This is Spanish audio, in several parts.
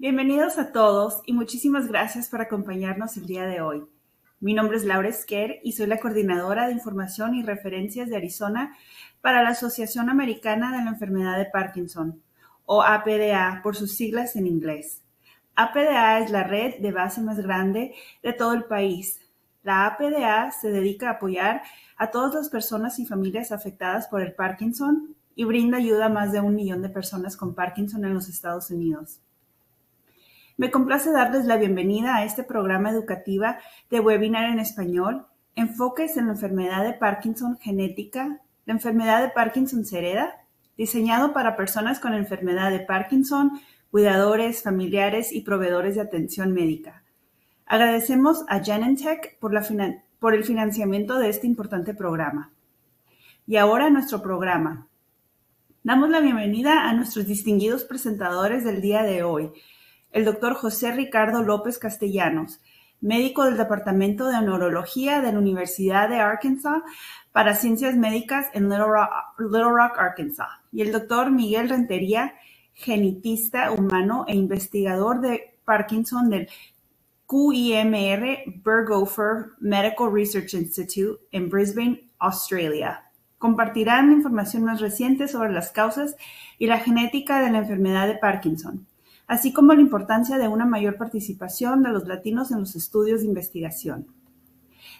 Bienvenidos a todos y muchísimas gracias por acompañarnos el día de hoy. Mi nombre es Laura Esquer y soy la coordinadora de información y referencias de Arizona para la Asociación Americana de la Enfermedad de Parkinson, o APDA por sus siglas en inglés. APDA es la red de base más grande de todo el país. La APDA se dedica a apoyar a todas las personas y familias afectadas por el Parkinson y brinda ayuda a más de un millón de personas con Parkinson en los Estados Unidos. Me complace darles la bienvenida a este programa educativa de webinar en español, Enfoques en la enfermedad de Parkinson genética, la enfermedad de Parkinson se hereda, diseñado para personas con enfermedad de Parkinson, cuidadores, familiares y proveedores de atención médica. Agradecemos a Genentech por, por el financiamiento de este importante programa. Y ahora nuestro programa. Damos la bienvenida a nuestros distinguidos presentadores del día de hoy, el doctor José Ricardo López Castellanos, médico del Departamento de Neurología de la Universidad de Arkansas para Ciencias Médicas en Little Rock, Arkansas, y el doctor Miguel Rentería, genetista humano e investigador de Parkinson del QIMR Berghofer Medical Research Institute en Brisbane, Australia. Compartirán información más reciente sobre las causas y la genética de la enfermedad de Parkinson así como la importancia de una mayor participación de los latinos en los estudios de investigación.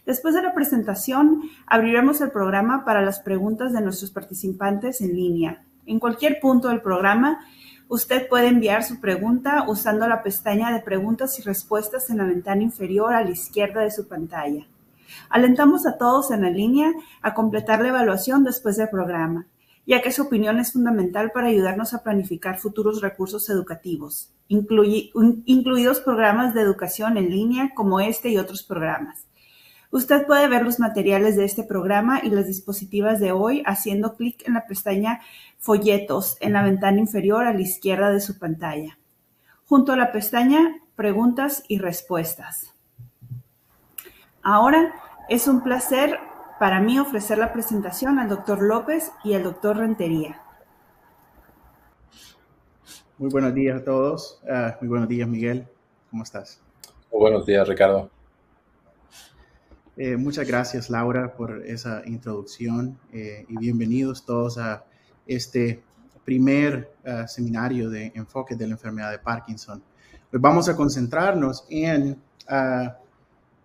Después de la presentación, abriremos el programa para las preguntas de nuestros participantes en línea. En cualquier punto del programa, usted puede enviar su pregunta usando la pestaña de preguntas y respuestas en la ventana inferior a la izquierda de su pantalla. Alentamos a todos en la línea a completar la evaluación después del programa ya que su opinión es fundamental para ayudarnos a planificar futuros recursos educativos, incluidos programas de educación en línea como este y otros programas. Usted puede ver los materiales de este programa y las dispositivas de hoy haciendo clic en la pestaña Folletos en la ventana inferior a la izquierda de su pantalla, junto a la pestaña Preguntas y Respuestas. Ahora es un placer para mí ofrecer la presentación al doctor López y al doctor Rentería. Muy buenos días a todos. Ah, muy buenos días, Miguel. ¿Cómo estás? Muy buenos días, Ricardo. Eh, muchas gracias, Laura, por esa introducción eh, y bienvenidos todos a este primer ah, seminario de enfoque de la enfermedad de Parkinson. Hoy vamos a concentrarnos en ah,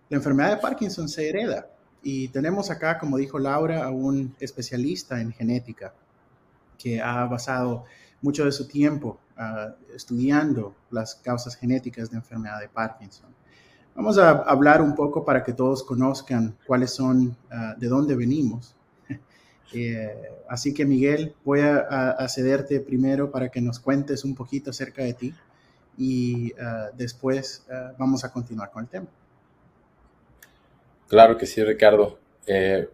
la enfermedad de Parkinson se hereda. Y tenemos acá, como dijo Laura, a un especialista en genética que ha basado mucho de su tiempo ah, estudiando las causas genéticas de enfermedad de Parkinson. Vamos a hablar un poco para que todos conozcan cuáles son, ah, de dónde venimos. Eh, así que Miguel, voy a, cederte primero para que nos cuentes un poquito acerca de ti y ah, después vamos a continuar con el tema. Claro que sí, Ricardo. Eh,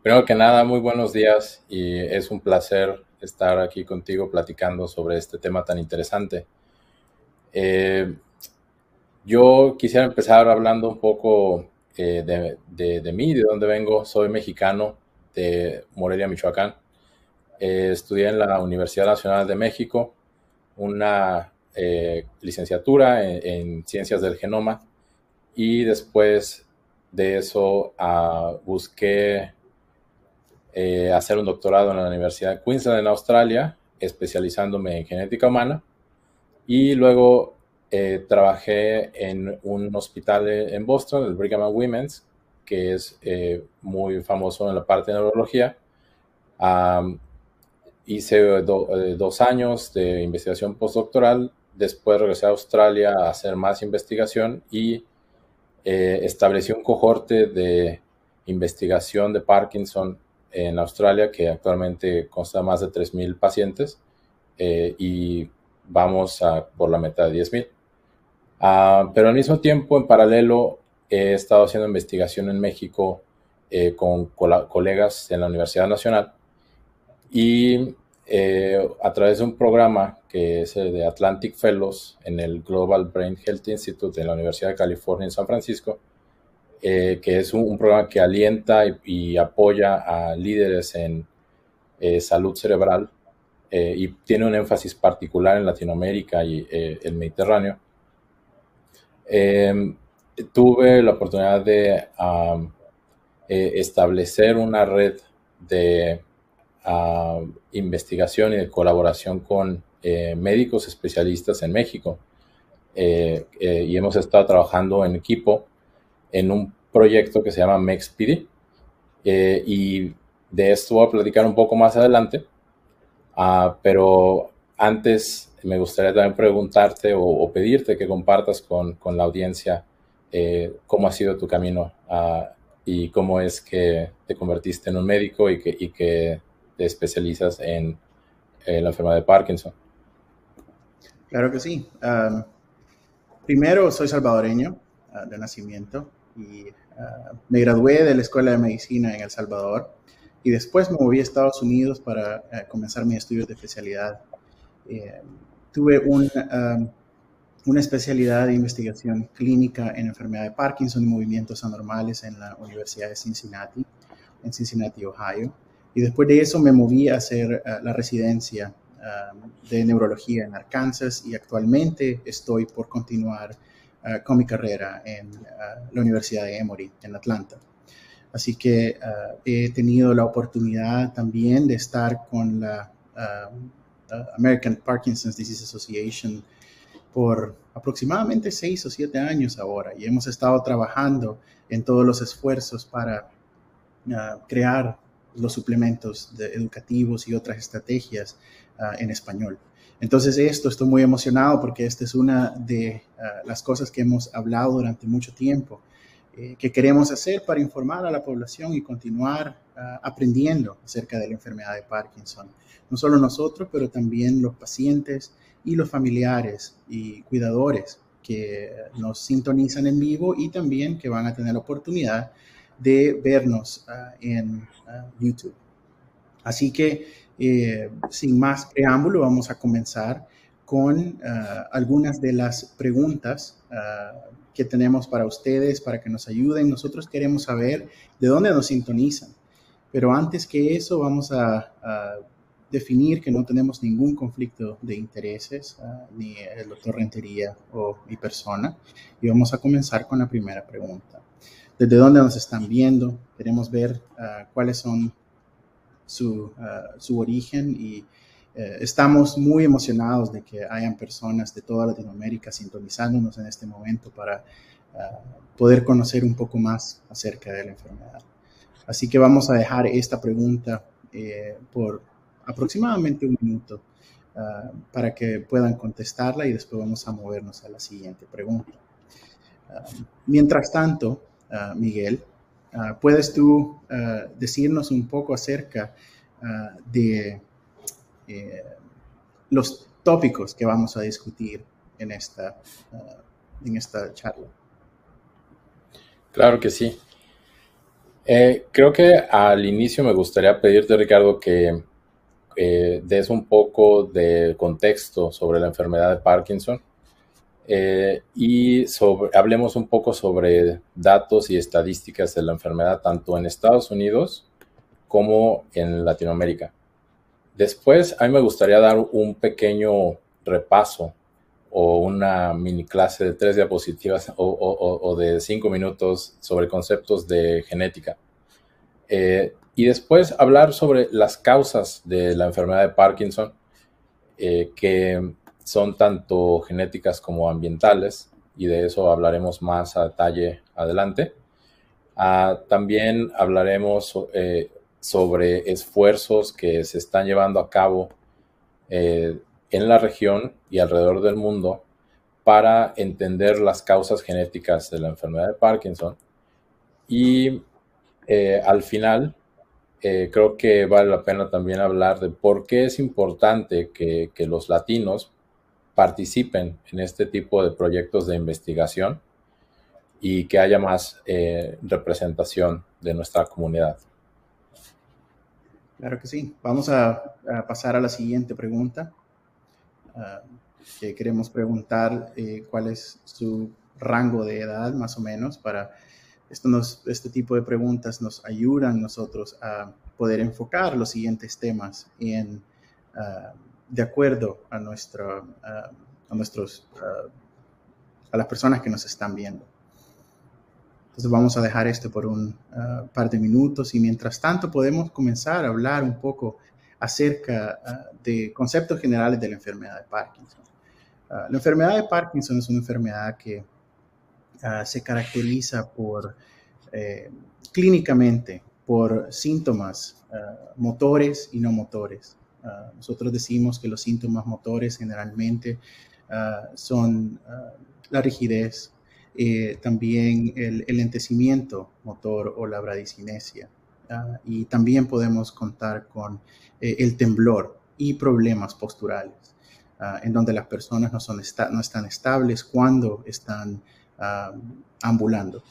primero que nada, muy buenos días y es un placer estar aquí contigo platicando sobre este tema tan interesante. Eh, yo quisiera empezar hablando un poco eh, de, mí, de dónde vengo. Soy mexicano de Morelia, Michoacán. estudié en la Universidad Nacional de México una licenciatura en, en Ciencias del Genoma y después de eso uh, busqué eh, hacer un doctorado en la Universidad de Queensland en Australia, especializándome en genética humana. Y luego eh, trabajé en un hospital en Boston, el Brigham and Women's, que es eh, muy famoso en la parte de neurología. hice dos años de investigación postdoctoral, después regresé a Australia a hacer más investigación y eh, estableció un cohorte de investigación de Parkinson en Australia que actualmente consta más de 3.000 pacientes eh, y vamos a por la meta de 10.000. Ah, pero al mismo tiempo, en paralelo, he estado haciendo investigación en México eh, con colegas en la Universidad Nacional y eh, a través de un programa que es el de Atlantic Fellows en el Global Brain Health Institute en la Universidad de California en San Francisco, eh, que es un, programa que alienta y, apoya a líderes en eh, salud cerebral y tiene un énfasis particular en Latinoamérica y el Mediterráneo. Em, tuve la oportunidad de eh, establecer una red de investigación y de colaboración con eh, médicos especialistas en México. Eh, y hemos estado trabajando en equipo en un proyecto que se llama MEXPD. y de esto voy a platicar un poco más adelante. Ah, pero antes me gustaría también preguntarte o, pedirte que compartas con, la audiencia eh, cómo ha sido tu camino ah, y cómo es que te convertiste en un médico y que, y que te especializas en, la enfermedad de Parkinson. Claro que sí. primero, soy salvadoreño ah, de nacimiento y me gradué de la Escuela de Medicina en El Salvador y después me moví a Estados Unidos para eh, comenzar mis estudios de especialidad. Eh, tuve un, um, una especialidad de investigación clínica en enfermedad de Parkinson y movimientos anormales en la Universidad de Cincinnati, en Cincinnati, Ohio. Y después de eso me moví a hacer uh, la residencia um, de neurología en Arkansas y actualmente estoy por continuar uh, con mi carrera en uh, la Universidad de Emory, en Atlanta. Así que he tenido la oportunidad también de estar con la American Parkinson's Disease Association por aproximadamente seis o siete años ahora y hemos estado trabajando en todos los esfuerzos para crear los suplementos educativos y otras estrategias ah, en español. Entonces esto estoy muy emocionado porque esta es una de ah, las cosas que hemos hablado durante mucho tiempo eh, que queremos hacer para informar a la población y continuar ah, aprendiendo acerca de la enfermedad de Parkinson. No solo nosotros, pero también los pacientes y los familiares y cuidadores que nos sintonizan en vivo y también que van a tener la oportunidad de vernos ah, en ah, YouTube. Así que, eh, sin más preámbulo, vamos a comenzar con algunas de las preguntas que tenemos para ustedes, para que nos ayuden. Nosotros queremos saber de dónde nos sintonizan. Pero antes que eso, vamos a, definir que no tenemos ningún conflicto de intereses, ah, ni el doctor Rentería o mi persona. Y vamos a comenzar con la primera pregunta. ¿Desde dónde nos están viendo? Queremos ver uh, cuáles son su, su origen y eh, estamos muy emocionados de que hayan personas de toda Latinoamérica sintonizándonos en este momento para ah, poder conocer un poco más acerca de la enfermedad. Así que vamos a dejar esta pregunta eh, por aproximadamente un minuto ah, para que puedan contestarla y después vamos a movernos a la siguiente pregunta. Ah, mientras tanto, Miguel, ¿puedes tú decirnos un poco acerca de eh, los tópicos que vamos a discutir en esta, en esta charla. Claro que sí. Eh, creo que al inicio me gustaría pedirte, Ricardo, que eh, des un poco de contexto sobre la enfermedad de Parkinson y sobre, hablemos un poco sobre datos y estadísticas de la enfermedad tanto en Estados Unidos como en Latinoamérica. Después, a mí me gustaría dar un pequeño repaso o una mini clase de tres diapositivas o, de cinco minutos sobre conceptos de genética. Eh, y después hablar sobre las causas de la enfermedad de Parkinson, eh, que son tanto genéticas como ambientales, y de eso hablaremos más a detalle adelante. Ah, también hablaremos eh, sobre esfuerzos que se están llevando a cabo eh, en la región y alrededor del mundo para entender las causas genéticas de la enfermedad de Parkinson. Y eh, al final, creo que vale la pena también hablar de por qué es importante que los latinos participen en este tipo de proyectos de investigación y que haya más representación de nuestra comunidad. Claro que sí. Vamos a, pasar a la siguiente pregunta. Ah, que queremos preguntar eh, cuál es su rango de edad, más o menos, para esto nos, este tipo de preguntas nos ayudan nosotros a poder enfocar los siguientes temas en, ah, de acuerdo a, nuestro, a nuestros a las personas que nos están viendo. Entonces vamos a dejar esto por un par de minutos y mientras tanto podemos comenzar a hablar un poco acerca de conceptos generales de la enfermedad de Parkinson. La enfermedad de Parkinson es una enfermedad que se caracteriza por eh, clínicamente por síntomas motores y no motores. Nosotros decimos que los síntomas motores generalmente son la rigidez, eh, también el, el, lentecimiento motor o la bradicinesia. Ah, y también podemos contar con eh, el temblor y problemas posturales, ah, en donde las personas no, son no están estables cuando están ah, ambulando.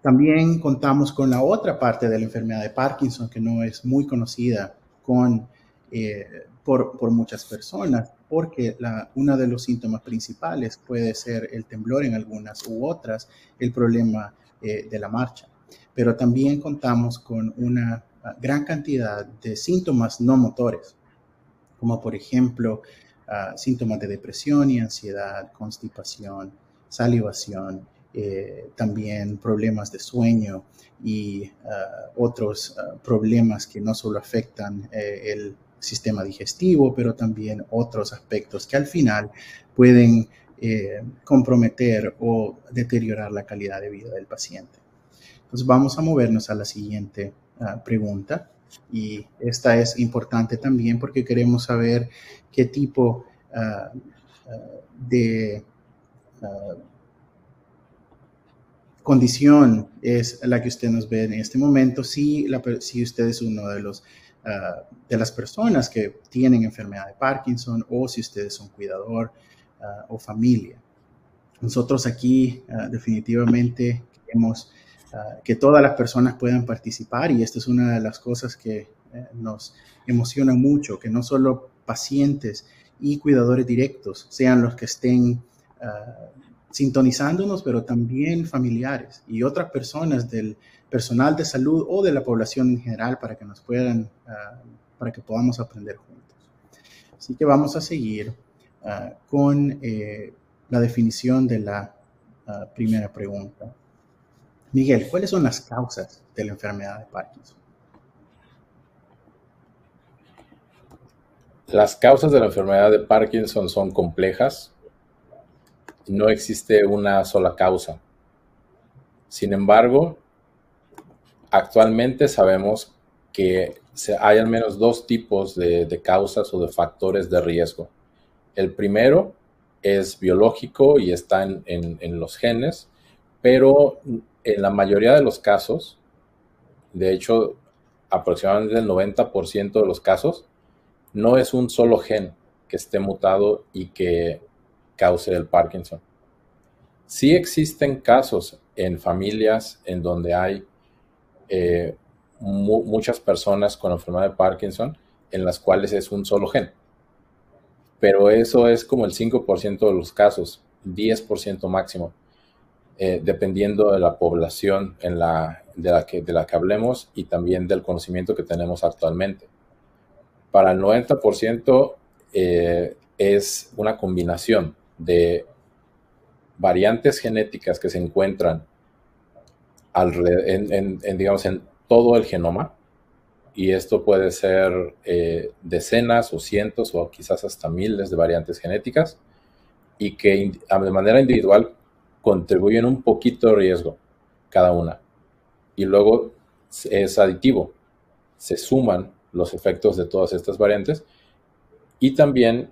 También contamos con la otra parte de la enfermedad de Parkinson que no es muy conocida con, eh, por, por, muchas personas, porque la, uno de los síntomas principales puede ser el temblor en algunas u otras, el problema eh, de la marcha. Pero también contamos con una ah, gran cantidad de síntomas no motores, como por ejemplo uh, síntomas de depresión y ansiedad, constipación, salivación, eh, también problemas de sueño y uh, otros problemas que no solo afectan eh, el sistema digestivo, pero también otros aspectos que al final pueden eh, comprometer o deteriorar la calidad de vida del paciente. Entonces vamos a movernos a la siguiente ah, pregunta y esta es importante también porque queremos saber qué tipo ah, ah, de condición es la que usted nos ve en este momento, si, usted es uno de los Ah, de las personas que tienen enfermedad de Parkinson o si ustedes son cuidador ah, o familia. Nosotros aquí ah, definitivamente queremos que todas las personas puedan participar y esta es una de las cosas que eh, nos emociona mucho, que no solo pacientes y cuidadores directos sean los que estén sintonizándonos, pero también familiares y otras personas del personal de salud o de la población en general para que nos puedan, ah, para que podamos aprender juntos. Así que vamos a seguir ah, con eh, la definición de la ah, primera pregunta. Miguel, ¿cuáles son las causas de la enfermedad de Parkinson? Las causas de la enfermedad de Parkinson son complejas no existe una sola causa. Sin embargo, actualmente sabemos que hay al menos dos tipos de, causas o de factores de riesgo. El primero es biológico y está en, los genes, pero en la mayoría de los casos, de hecho, aproximadamente el 90% de los casos, no es un solo gen que esté mutado y que cause el Parkinson. Sí existen casos en familias en donde hay eh, muchas personas con enfermedad de Parkinson en las cuales es un solo gen. Pero eso es como el 5% de los casos, 10% máximo, eh, dependiendo de la población en la, de, la que, de la que hablemos y también del conocimiento que tenemos actualmente. Para el 90% eh, es una combinación de variantes genéticas que se encuentran en, digamos, en todo el genoma, y esto puede ser eh, decenas o cientos o quizás hasta miles de variantes genéticas, y que de manera individual contribuyen un poquito de riesgo cada una. Y luego es aditivo, se suman los efectos de todas estas variantes y también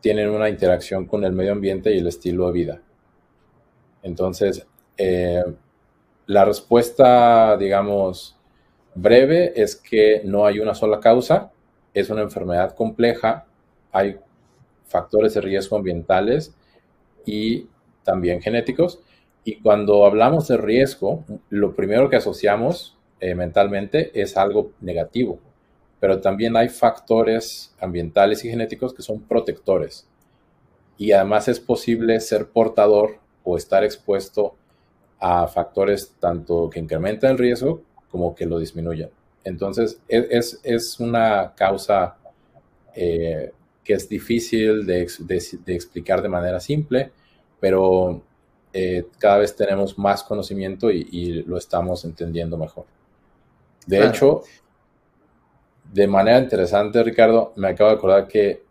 tienen una interacción con el medio ambiente y el estilo de vida. Entonces, eh, la respuesta, digamos, breve es que no hay una sola causa, es una enfermedad compleja, hay factores de riesgo ambientales y también genéticos. Y cuando hablamos de riesgo, lo primero que asociamos eh, mentalmente es algo negativo pero también hay factores ambientales y genéticos que son protectores. Y además es posible ser portador o estar expuesto a factores tanto que incrementan el riesgo como que lo disminuyen. Entonces, es, es una causa eh, que es difícil de, de, explicar de manera simple, pero eh, cada vez tenemos más conocimiento y, lo estamos entendiendo mejor. De hecho, de manera interesante, Ricardo, me acabo de acordar que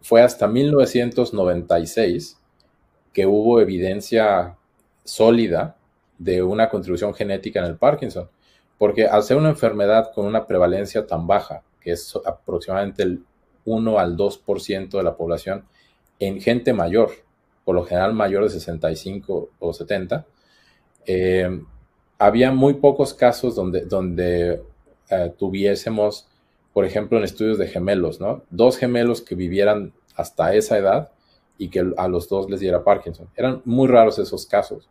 fue hasta 1996 que hubo evidencia sólida de una contribución genética en el Parkinson, porque al ser una enfermedad con una prevalencia tan baja, que es aproximadamente el 1 al 2% de la población, en gente mayor, por lo general mayor de 65 o 70, eh, había muy pocos casos donde, donde eh, tuviésemos, por ejemplo, en estudios de gemelos, ¿no? Dos gemelos que vivieran hasta esa edad y que a los dos les diera Parkinson. Eran muy raros esos casos.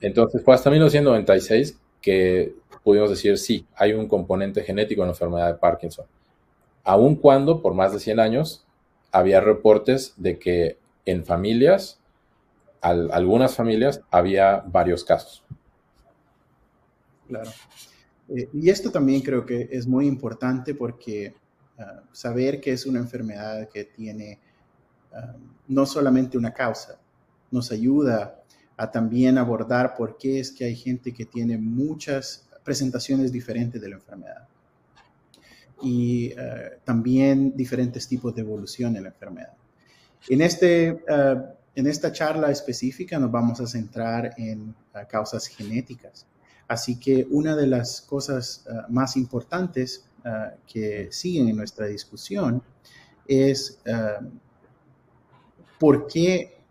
Entonces fue hasta 1996 que pudimos decir, sí, hay un componente genético en la enfermedad de Parkinson. Aun cuando por más de 100 años había reportes de que en familias, algunas familias, había varios casos. Claro. Eh, y esto también creo que es muy importante porque ah, saber que es una enfermedad que tiene ah, no solamente una causa, nos ayuda a también abordar por qué es que hay gente que tiene muchas presentaciones diferentes de la enfermedad y eh, también diferentes tipos de evolución en la enfermedad. En, este, eh, en esta charla específica nos vamos a centrar en eh, causas genéticas. Así que una de las cosas más importantes que siguen en nuestra discusión es por qué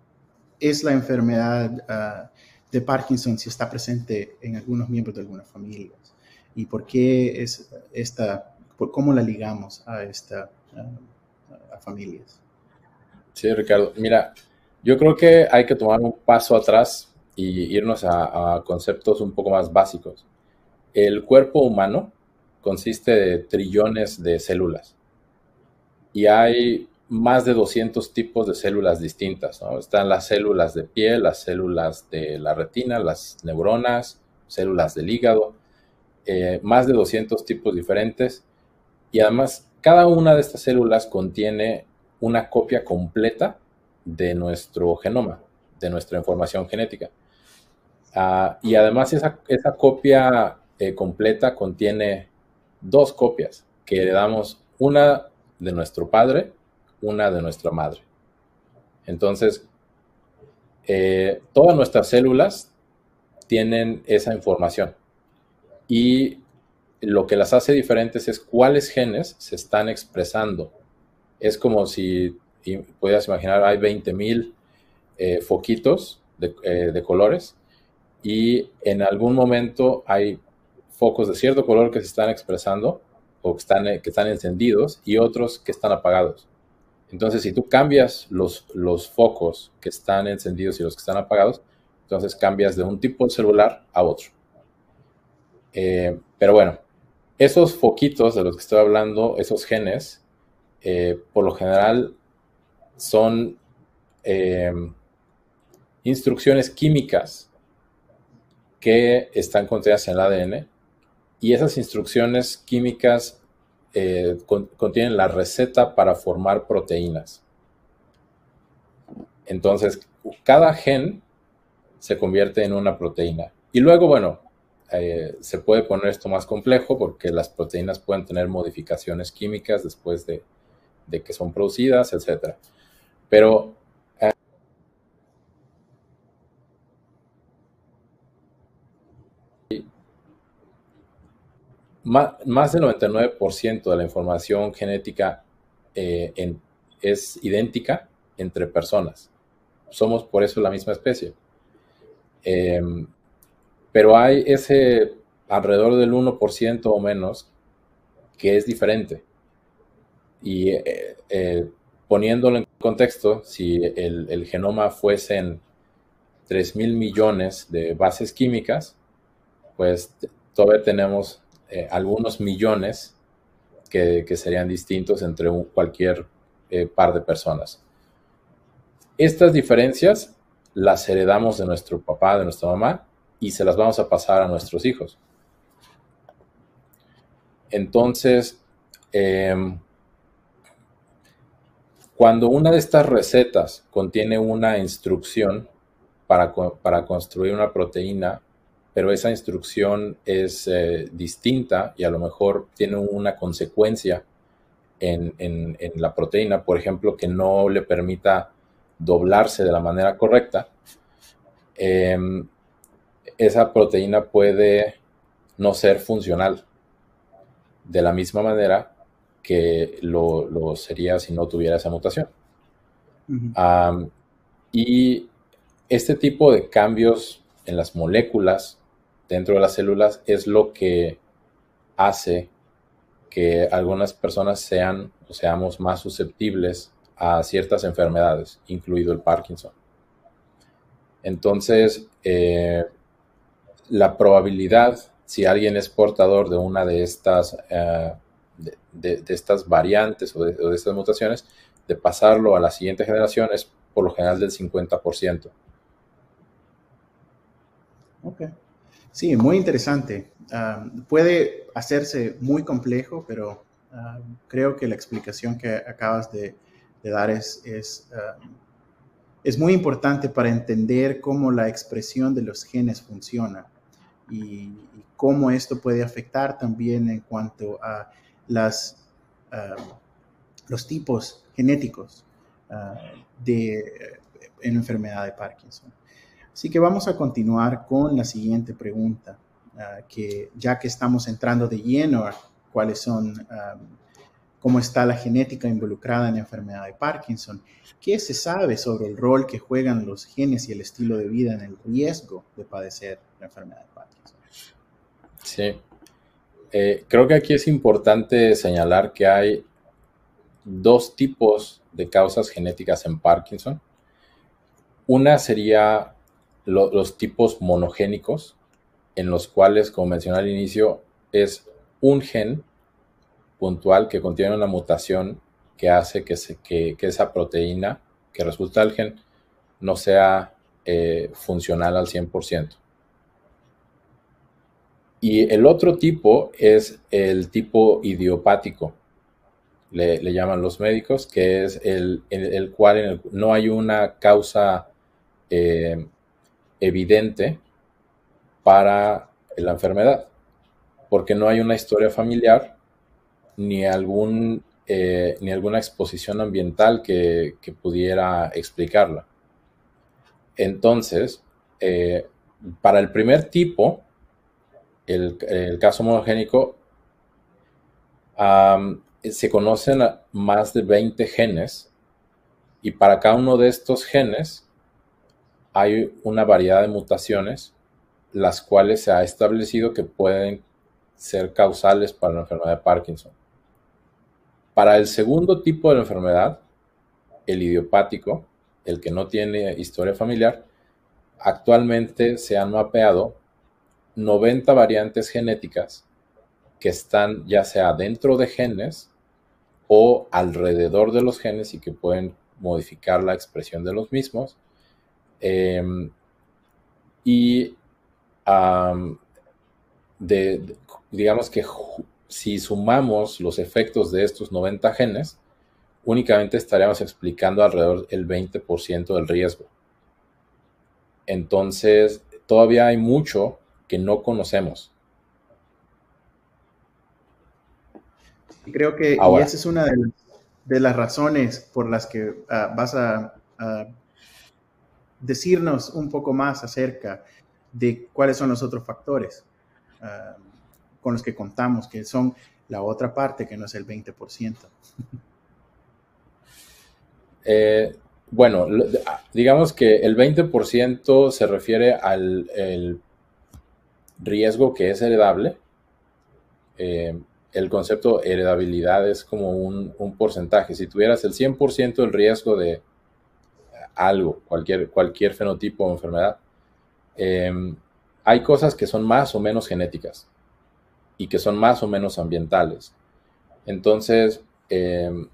es la enfermedad de Parkinson si está presente en algunos miembros de algunas familias y por qué es esta cómo la ligamos a esta a, familias. Sí, Ricardo. Mira, yo creo que hay que tomar un paso atrás y irnos a, conceptos un poco más básicos. El cuerpo humano consiste de trillones de células y hay más de 200 tipos de células distintas. Están las células de piel, las células de la retina, las neuronas, células del hígado, eh, más de 200 tipos diferentes y además, cada una de estas células contiene una copia completa de nuestro genoma, de nuestra información genética. Ah, y además esa, copia eh, completa contiene dos copias que le damos una de nuestro padre, una de nuestra madre. Entonces, eh, todas nuestras células tienen esa información. Y lo que las hace diferentes es cuáles genes se están expresando. Es como si puedas imaginar, hay 20.000 eh, foquitos eh, de, colores y en algún momento hay focos de cierto color que se están expresando o que están, que están encendidos y otros que están apagados. Entonces, si tú cambias los, los focos que están encendidos y los que están apagados, entonces cambias de un tipo de celular a otro. Eh, pero bueno, esos foquitos de los que estoy hablando, esos genes, eh, por lo general son eh, instrucciones químicas que están contenidas en el ADN y esas instrucciones químicas eh, contienen la receta para formar proteínas. Entonces, cada gen se convierte en una proteína. Y luego, bueno, eh, se puede poner esto más complejo porque las proteínas pueden tener modificaciones químicas después de, que son producidas, etc. Pero eh, más, del 99% de la información genética eh, es idéntica entre personas. Somos por eso la misma especie. Em, pero hay ese alrededor del 1% o menos que es diferente. Y eh, eh, poniéndolo en contexto, si el, genoma fuesen 3 mil millones de bases químicas, pues todavía tenemos eh, algunos millones que, serían distintos entre cualquier par de personas. Estas diferencias las heredamos de nuestro papá, de nuestra mamá, y se las vamos a pasar a nuestros hijos. Entonces, em, cuando una de estas recetas contiene una instrucción para, para construir una proteína, pero esa instrucción es eh, distinta y a lo mejor tiene una consecuencia en, en, la proteína, por ejemplo, que no le permita doblarse de la manera correcta, em, esa proteína puede no ser funcional de la misma manera que lo, sería si no tuviera esa mutación. y este tipo de cambios en las moléculas dentro de las células es lo que hace que algunas personas sean o seamos más susceptibles a ciertas enfermedades, incluido el Parkinson. Entonces, eh, la probabilidad, si alguien es portador de una de estas, eh, de, estas variantes o de, estas mutaciones, de pasarlo a la siguiente generación es por lo general del 50%. Ok. Sí, muy interesante. Ah, puede hacerse muy complejo, pero ah, creo que la explicación que acabas de, dar es, ah, es, muy importante para entender cómo la expresión de los genes funciona y, cómo esto puede afectar también en cuanto a las, los tipos genéticos de en enfermedad de Parkinson. Así que vamos a continuar con la siguiente pregunta, ah, que ya que estamos entrando de lleno a cuáles son, cómo está la genética involucrada en la enfermedad de Parkinson, ¿qué se sabe sobre el rol que juegan los genes y el estilo de vida en el riesgo de padecer la enfermedad de Parkinson? Sí, eh, creo que aquí es importante señalar que hay dos tipos de causas genéticas en Parkinson. Una sería los tipos monogénicos, en los cuales, como mencioné al inicio, es un gen puntual que contiene una mutación que hace que, que, esa proteína que resulta el gen no sea eh, funcional al 100%. Y el otro tipo es el tipo idiopático, le, llaman los médicos, que es el, el, cual no hay una causa eh, evidente para la enfermedad, porque no hay una historia familiar ni, algún, eh, ni alguna exposición ambiental que, pudiera explicarla. Entonces, eh, para el primer tipo, el, caso monogénico, se conocen más de 20 genes y para cada uno de estos genes hay una variedad de mutaciones, las cuales se ha establecido que pueden ser causales para la enfermedad de Parkinson. Para el segundo tipo de enfermedad, el idiopático, el que no tiene historia familiar, actualmente se han mapeado 90 variantes genéticas que están ya sea dentro de genes o alrededor de los genes y que pueden modificar la expresión de los mismos Em, y digamos que si sumamos los efectos de estos 90 genes, únicamente estaríamos explicando alrededor del 20% del riesgo. Entonces, todavía hay mucho que no conocemos. Creo que esa es una de, las razones por las que ah, vas a decirnos un poco más acerca de cuáles son los otros factores ah, con los que contamos, que son la otra parte que no es el 20%. Eh, bueno, digamos que el 20% se refiere al riesgo que es heredable. Eh, el concepto heredabilidad es como un, un porcentaje. Si tuvieras el 100% del riesgo de, algo, cualquier, cualquier fenotipo o enfermedad, em, hay cosas que son más o menos genéticas y que son más o menos ambientales. Entonces, em,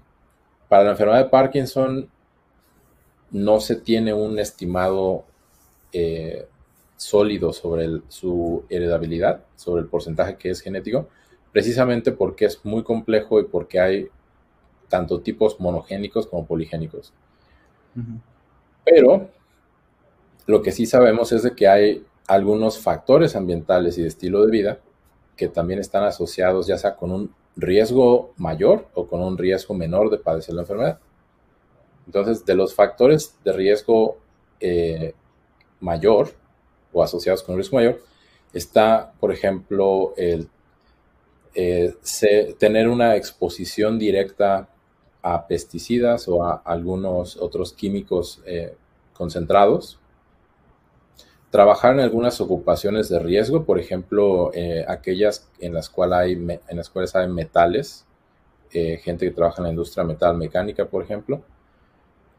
para la enfermedad de Parkinson no se tiene un estimado eh, sólido sobre su heredabilidad, sobre el porcentaje que es genético, precisamente porque es muy complejo y porque hay tanto tipos monogénicos como poligénicos. Pero lo que sí sabemos es que hay algunos factores ambientales y de estilo de vida que también están asociados ya sea con un riesgo mayor o con un riesgo menor de padecer la enfermedad. Entonces, de los factores de riesgo eh, mayor o asociados con un riesgo mayor, está, por ejemplo, el eh, tener una exposición directa a pesticidas o a algunos otros químicos eh, concentrados. Trabajar en algunas ocupaciones de riesgo, por ejemplo, eh, aquellas en las, cuales hay, en las cuales hay metales, gente que trabaja en la industria metal mecánica, por ejemplo.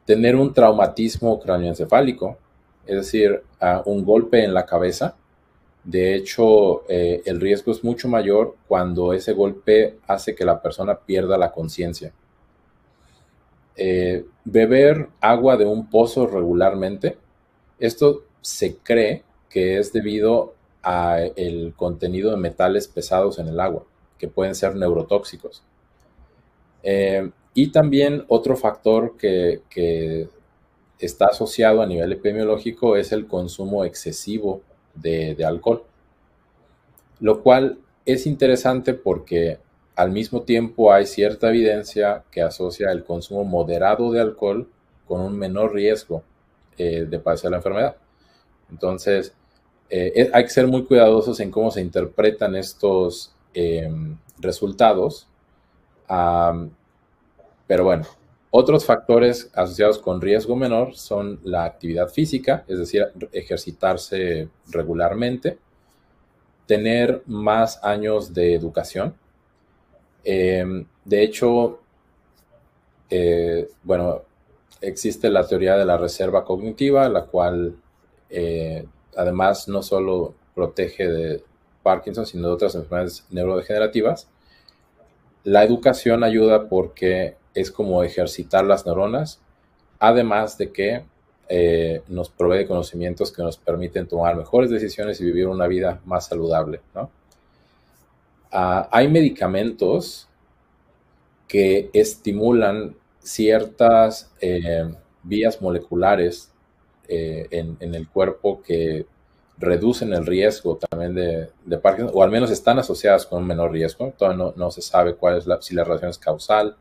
Tener un traumatismo cráneoencefálico, es decir, un golpe en la cabeza, de hecho, eh, el riesgo es mucho mayor cuando ese golpe hace que la persona pierda la conciencia. Eh, beber agua de un pozo regularmente, esto se cree que es debido al contenido de metales pesados en el agua, que pueden ser neurotóxicos. Eh, y también otro factor que está asociado a nivel epidemiológico es el consumo excesivo de, alcohol. Lo cual es interesante porque al mismo tiempo hay cierta evidencia que asocia el consumo moderado de alcohol con un menor riesgo eh, de padecer la enfermedad. Entonces, eh, hay que ser muy cuidadosos en cómo se interpretan estos em, resultados. pero bueno, otros factores asociados con riesgo menor son la actividad física, es decir, ejercitarse regularmente, tener más años de educación. Em, de hecho, eh, bueno, existe la teoría de la reserva cognitiva, la cual eh, además no solo protege de Parkinson, sino de otras enfermedades neurodegenerativas. La educación ayuda porque es como ejercitar las neuronas, además de que eh, nos provee conocimientos que nos permiten tomar mejores decisiones y vivir una vida más saludable. Ah, hay medicamentos que estimulan ciertas eh, vías moleculares eh, en, el cuerpo que reducen el riesgo también de, de, Parkinson, o al menos están asociadas con un menor riesgo. Todavía no, se sabe cuál es la, si la relación es causal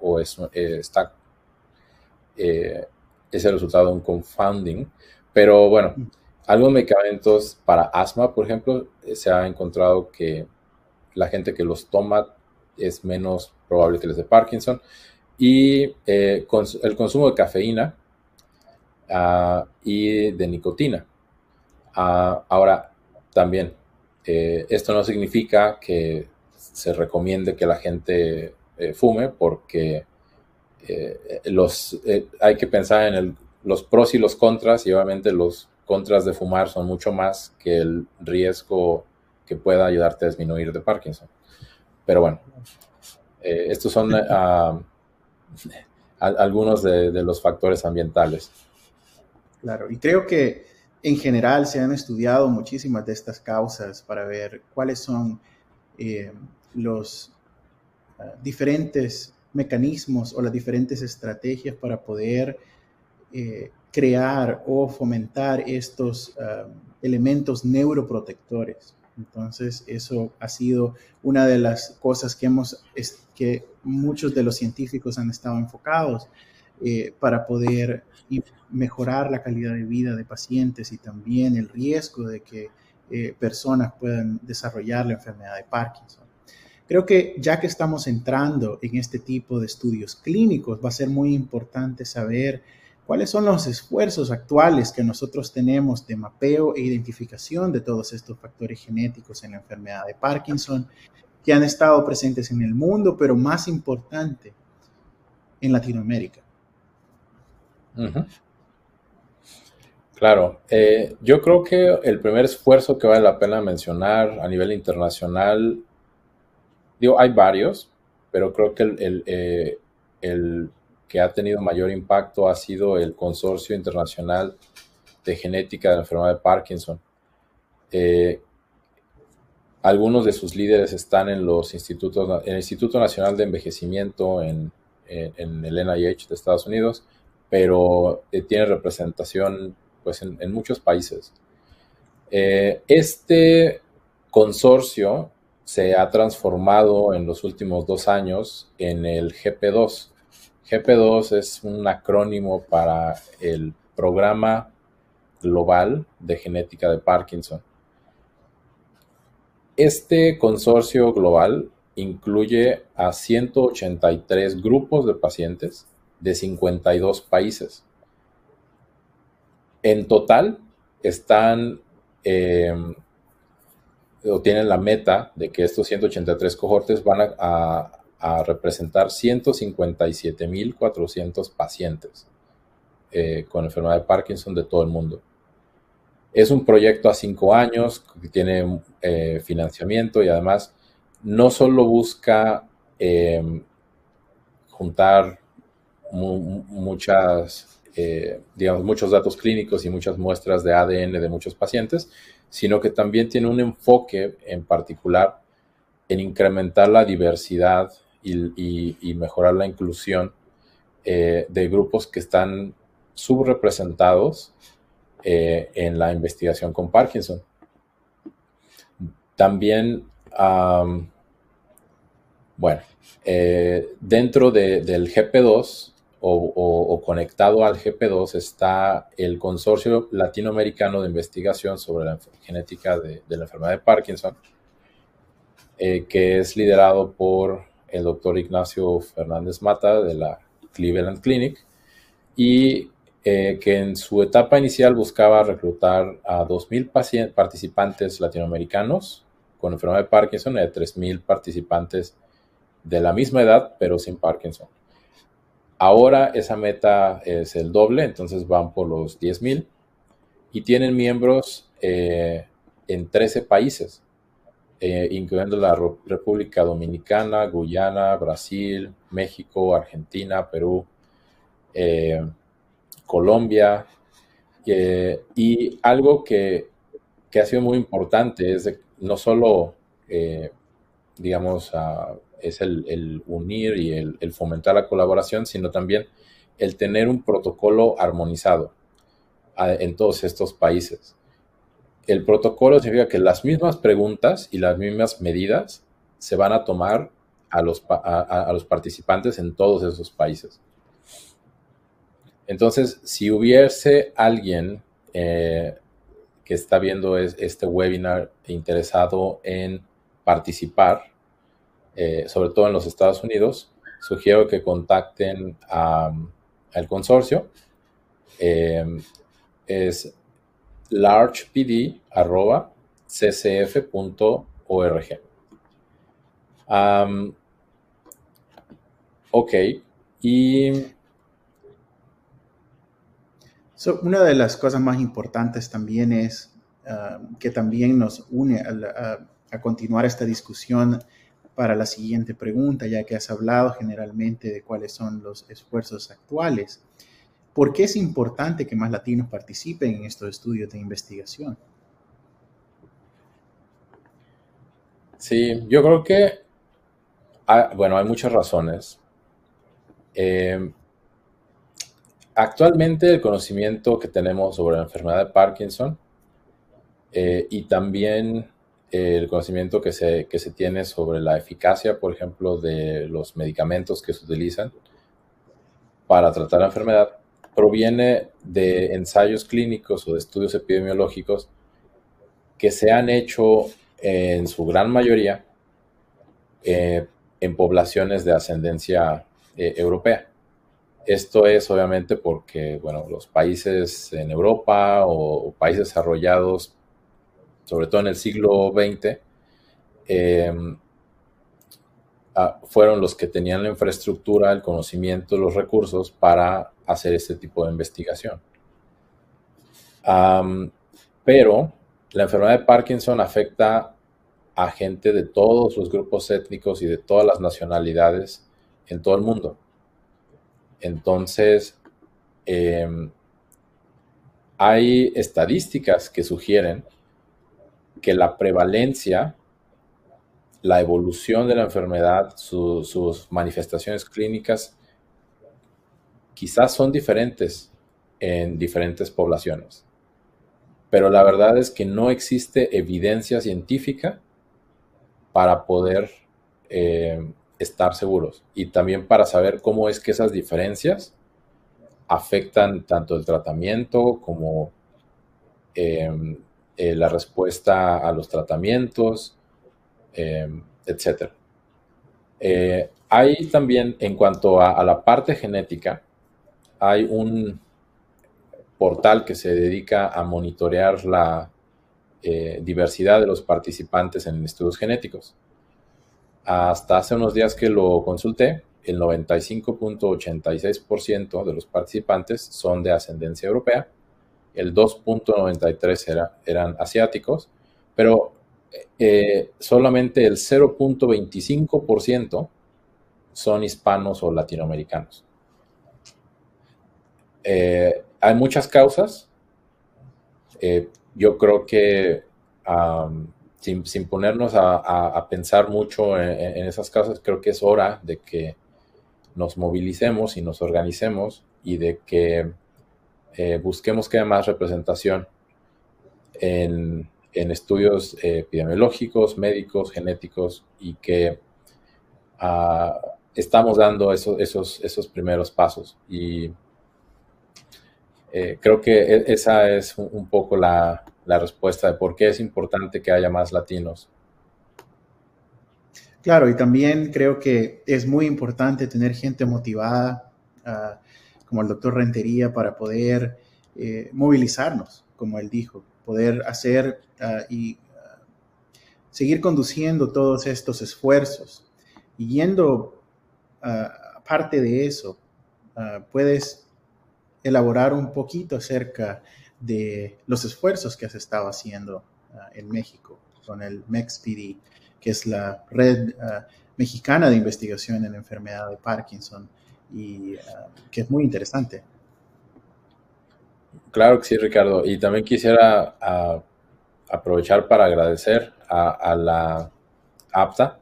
o es, eh, está, es el resultado de un confounding. Pero bueno, algunos medicamentos para asma, por ejemplo, se ha encontrado que la gente que los toma es menos probable que les dé Parkinson. Y el consumo de cafeína ah, y de nicotina. Ah, ahora, también, esto no significa que se recomiende que la gente eh, fume porque eh, los, eh, hay que pensar en los pros y los contras y obviamente los contras de fumar son mucho más que el riesgo que pueda ayudarte a disminuir de Parkinson. Pero bueno, estos son ah, algunos de, los factores ambientales. Claro, y creo que en general se han estudiado muchísimas de estas causas para ver cuáles son los diferentes mecanismos o las diferentes estrategias para poder eh, crear o fomentar estos ah, elementos neuroprotectores. Entonces, eso ha sido una de las cosas que hemos, que muchos de los científicos han estado enfocados eh, para poder mejorar la calidad de vida de pacientes y también el riesgo de que eh, personas puedan desarrollar la enfermedad de Parkinson. Creo que ya que estamos entrando en este tipo de estudios clínicos, va a ser muy importante saber cuáles son los esfuerzos actuales que nosotros tenemos de mapeo e identificación de todos estos factores genéticos en la enfermedad de Parkinson que han estado presentes en el mundo, pero más importante, en Latinoamérica. Claro, eh, yo creo que el primer esfuerzo que vale la pena mencionar a nivel internacional Digo, hay varios, pero creo que eh, el, que ha tenido mayor impacto ha sido el Consorcio Internacional de Genética de la Enfermedad de Parkinson. Eh, algunos de sus líderes están en los institutos, en el Instituto Nacional de Envejecimiento en, el NIH de Estados Unidos, pero eh, tiene representación pues en, muchos países. Eh, este consorcio se ha transformado en los últimos dos años en el GP2. GP2 es un acrónimo para el Programa Global de Genética de Parkinson. Este consorcio global incluye a 183 grupos de pacientes de 52 países. En total están eh, o tienen la meta de que estos 183 cohortes van a, representar 157.400 pacientes eh, con enfermedad de Parkinson de todo el mundo. Es un proyecto a cinco años que tiene eh, financiamiento y además no solo busca em, juntar muchas, eh, digamos, muchos datos clínicos y muchas muestras de ADN de muchos pacientes, sino que también tiene un enfoque en particular en incrementar la diversidad y, mejorar la inclusión eh, de grupos que están subrepresentados eh, en la investigación con Parkinson. También bueno, eh, dentro del GP2 o, conectado al GP2 está el Consorcio Latinoamericano de Investigación sobre la Genética de, la Enfermedad de Parkinson, que es liderado por el doctor Ignacio Fernández Mata de la Cleveland Clinic y eh, que en su etapa inicial buscaba reclutar a 2.000 participantes latinoamericanos con enfermedad de Parkinson y a 3.000 participantes de la misma edad, pero sin Parkinson. Ahora esa meta es el doble, entonces van por los 10.000 y tienen miembros eh, en 13 países, eh, incluyendo la República Dominicana, Guyana, Brasil, México, Argentina, Perú, eh, Colombia. y algo que, que, ha sido muy importante es no solo, digamos, es el, unir y el, fomentar la colaboración, sino también el tener un protocolo armonizado en todos estos países. El protocolo significa que las mismas preguntas y las mismas medidas se van a tomar a los, participantes en todos esos países. Entonces, si hubiese alguien eh, que está viendo este webinar interesado en participar, eh, sobre todo en los Estados Unidos, sugiero que contacten al consorcio. Eh, es largepd.ccf.org. ok, y... una de las cosas más importantes también es que también nos une a continuar esta discusión para la siguiente pregunta, ya que has hablado generalmente de cuáles son los esfuerzos actuales. ¿Por qué es importante que más latinos participen en estos estudios de investigación? Sí, yo creo que, bueno, hay muchas razones. Eh, actualmente el conocimiento que tenemos sobre la enfermedad de Parkinson eh, y también el conocimiento que se, se tiene sobre la eficacia, por ejemplo, de los medicamentos que se utilizan para tratar la enfermedad, proviene de ensayos clínicos o de estudios epidemiológicos que se han hecho en su gran mayoría eh, en poblaciones de ascendencia eh, europea. Esto es obviamente porque, bueno, los países en Europa o países desarrollados sobre todo en el siglo XX, em, ah, fueron los que tenían la infraestructura, el conocimiento, los recursos para hacer este tipo de investigación. pero la enfermedad de Parkinson afecta a gente de todos los grupos étnicos y de todas las nacionalidades en todo el mundo. Entonces, em, hay estadísticas que sugieren que la prevalencia, la evolución de la enfermedad, sus manifestaciones clínicas, quizás son diferentes en diferentes poblaciones. pero la verdad es que no existe evidencia científica para poder eh, estar seguros y también para saber cómo es que esas diferencias afectan tanto el tratamiento como em, eh, la respuesta a los tratamientos, etc. Eh, hay también, en cuanto a, la parte genética, hay un portal que se dedica a monitorear la eh, diversidad de los participantes en estudios genéticos. Hasta hace unos días que lo consulté, el 95.86% de los participantes son de ascendencia europea, el 2.93% era, eran asiáticos, pero eh, solamente el 0.25% son hispanos o latinoamericanos. Eh, hay muchas causas. Eh, yo creo que sin, ponernos a, pensar mucho en, esas causas, creo que es hora de que nos movilicemos y nos organicemos y de que busquemos que haya más representación en, estudios epidemiológicos, médicos, genéticos y que ah, estamos dando esos, esos, esos primeros pasos. Y eh, creo que e, esa es un, poco la, respuesta de por qué es importante que haya más latinos. Claro, y también creo que es muy importante tener gente motivada, ah, como el doctor Rentería, para poder eh, movilizarnos, como él dijo, poder hacer ah, y ah, seguir conduciendo todos estos esfuerzos. Y yendo aparte de eso, puedes elaborar un poquito acerca de los esfuerzos que has estado haciendo ah, en México con el MEXPD, que es la red ah, mexicana de investigación en enfermedad de Parkinson y ah, que es muy interesante. Claro que sí, Ricardo. Y también quisiera aprovechar para agradecer a, la APTA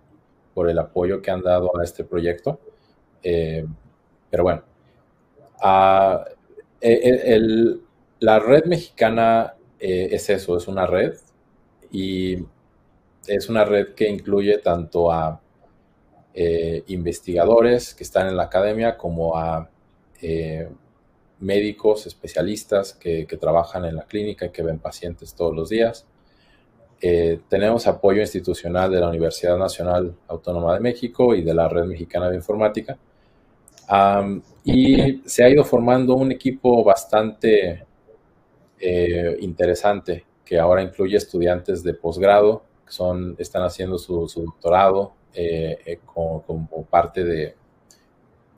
por el apoyo que han dado a este proyecto. Eh, pero bueno, eh, eh, la red mexicana eh, es eso, es una red y es una red que incluye tanto a investigadores que están en la academia como a médicos especialistas que, trabajan en la clínica y que ven pacientes todos los días. tenemos apoyo institucional de la Universidad Nacional Autónoma de México y de la Red Mexicana de Informática y se ha ido formando un equipo bastante eh, interesante que ahora incluye estudiantes de posgrado que son, están haciendo su, doctorado eh, eh, como, parte de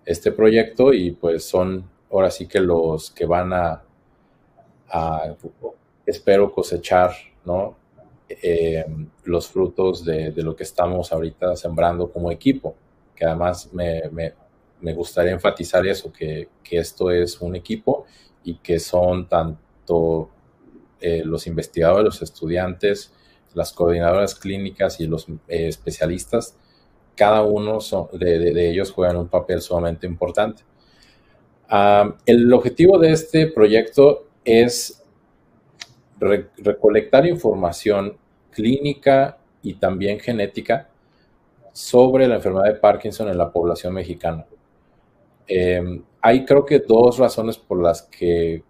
este proyecto y pues son ahora sí que los que van a, espero cosechar, ¿no? los frutos de, lo que estamos ahorita sembrando como equipo, que además me, me gustaría enfatizar eso, que, esto es un equipo y que son tanto eh, los investigadores, los estudiantes, las coordinadoras clínicas y los eh, especialistas, cada uno de, ellos juegan un papel sumamente importante. El objetivo de este proyecto es recolectar información clínica y también genética sobre la enfermedad de Parkinson en la población mexicana. Em, hay creo que dos razones por las que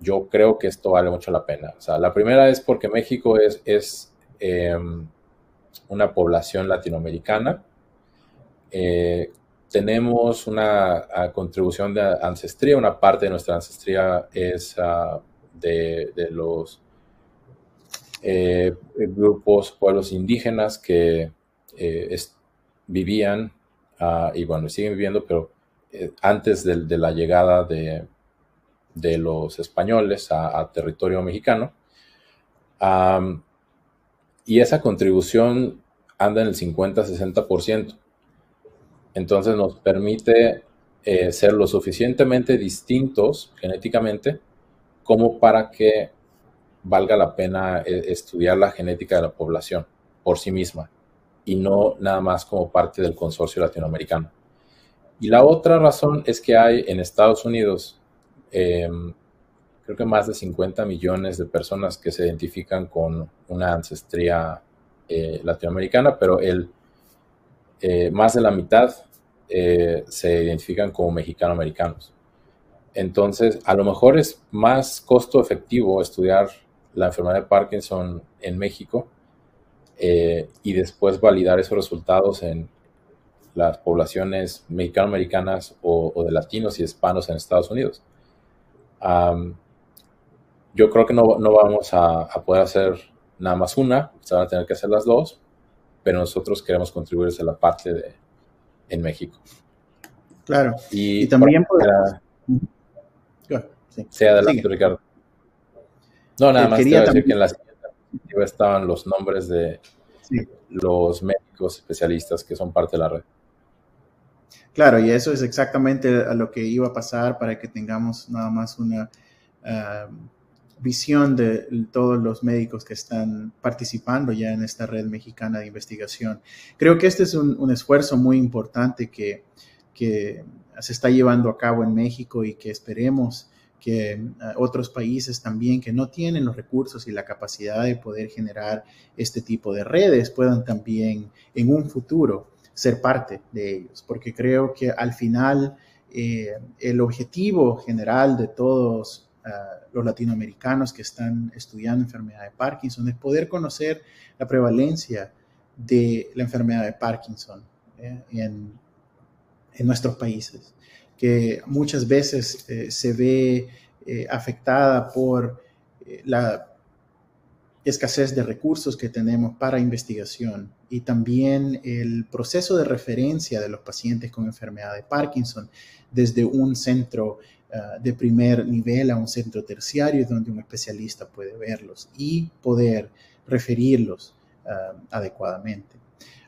yo creo que esto vale mucho la pena. O sea, la primera es porque México es, es em, una población latinoamericana. Eh, tenemos una contribución de ancestría, una parte de nuestra ancestría es ah, de, los eh, grupos, pueblos indígenas que eh, vivían ah, y bueno, siguen viviendo, pero eh, antes de, la llegada de, los españoles a, territorio mexicano. y esa contribución anda en el 50-60%. Entonces nos permite eh, ser lo suficientemente distintos genéticamente como para que valga la pena eh, estudiar la genética de la población por sí misma y no nada más como parte del consorcio latinoamericano. Y la otra razón es que hay en Estados Unidos, em, creo que más de 50 millones de personas que se identifican con una ancestría eh, latinoamericana, pero el, eh, más de la mitad eh, se identifican como mexicano-americanos. Entonces, a lo mejor es más costo efectivo estudiar la enfermedad de Parkinson en México y después validar esos resultados en las poblaciones mexicano-americanas o, de latinos y hispanos en Estados Unidos. yo creo que no, vamos a, poder hacer nada más una, se van a tener que hacer las dos, pero nosotros queremos contribuir a la parte de en México. Claro. Y, también Sí. adelante, Ricardo. No, nada más decir que en la siguiente estaban los nombres de los médicos especialistas que son parte de la red. Claro, y eso es exactamente a lo que iba a pasar para que tengamos nada más una ah, visión de todos los médicos que están participando ya en esta red mexicana de investigación. Creo que este es un, esfuerzo muy importante que, se está llevando a cabo en México y que esperemos que ah, otros países también que no tienen los recursos y la capacidad de poder generar este tipo de redes puedan también en un futuro ser parte de ellos, porque creo que al final eh, el objetivo general de todos los latinoamericanos que están estudiando enfermedad de Parkinson es poder conocer la prevalencia de la enfermedad de Parkinson eh, en, en, nuestros países, que muchas veces eh, se ve afectada por la escasez de recursos que tenemos para investigación y también el proceso de referencia de los pacientes con enfermedad de Parkinson desde un centro ah, de primer nivel a un centro terciario donde un especialista puede verlos y poder referirlos ah, adecuadamente.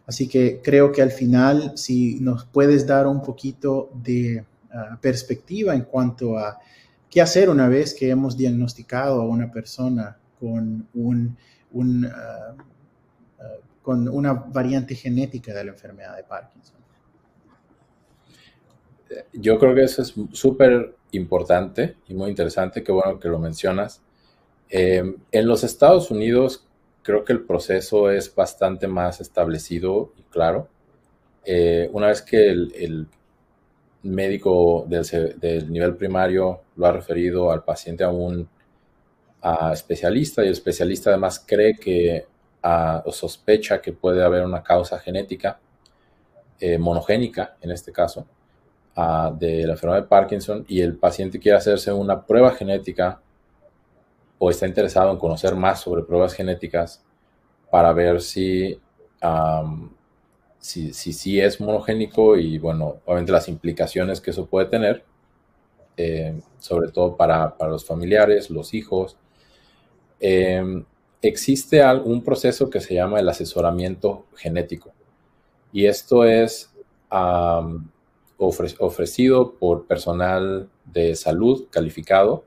Así que creo que al final, si nos puedes dar un poquito de ah, perspectiva en cuanto a qué hacer una vez que hemos diagnosticado a una persona con, un, con una variante genética de la enfermedad de Parkinson. Yo creo que eso es súper importante y muy interesante, qué bueno que lo mencionas. Em, en los Estados Unidos creo que el proceso es bastante más establecido y claro. Eh, una vez que el, médico del, nivel primario lo ha referido al paciente a un especialista y el especialista además cree que o sospecha que puede haber una causa genética eh, monogénica, en este caso, de la enfermedad de Parkinson y el paciente quiere hacerse una prueba genética o está interesado en conocer más sobre pruebas genéticas para ver si si, si, es monogénico y, bueno, obviamente las implicaciones que eso puede tener, eh, sobre todo para, para, los familiares, los hijos, Em, existe un proceso que se llama el asesoramiento genético y esto es ofrecido por personal de salud calificado.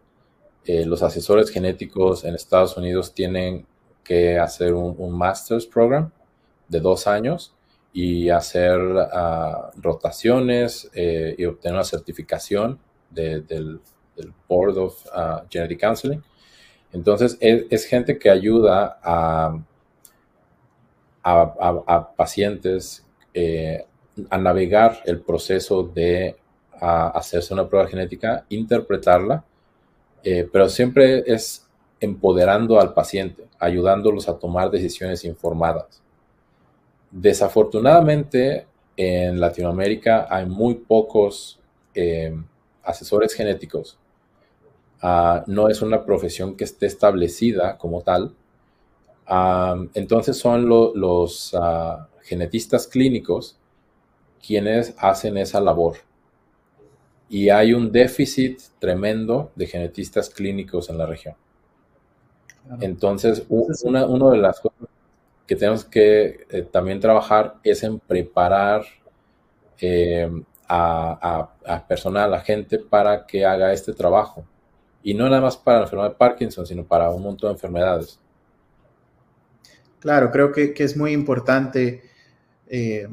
Eh, los asesores genéticos en Estados Unidos tienen que hacer un, master's program de dos años y hacer ah, rotaciones eh, y obtener una certificación del, Board of ah, Genetic Counseling entonces, es, gente que ayuda a, a, pacientes eh, a navegar el proceso de hacerse una prueba genética, interpretarla, eh, pero siempre es empoderando al paciente, ayudándolos a tomar decisiones informadas. Desafortunadamente, en Latinoamérica hay muy pocos eh, asesores genéticos Ah, no es una profesión que esté establecida como tal. Ah, entonces son los ah, genetistas clínicos quienes hacen esa labor. Y hay un déficit tremendo de genetistas clínicos en la región. Entonces, una, de las cosas que tenemos que eh, también trabajar es en preparar eh, a, a personal, a gente para que haga este trabajo y no nada más para la enfermedad de Parkinson, sino para un montón de enfermedades. Claro, creo que, es muy importante eh,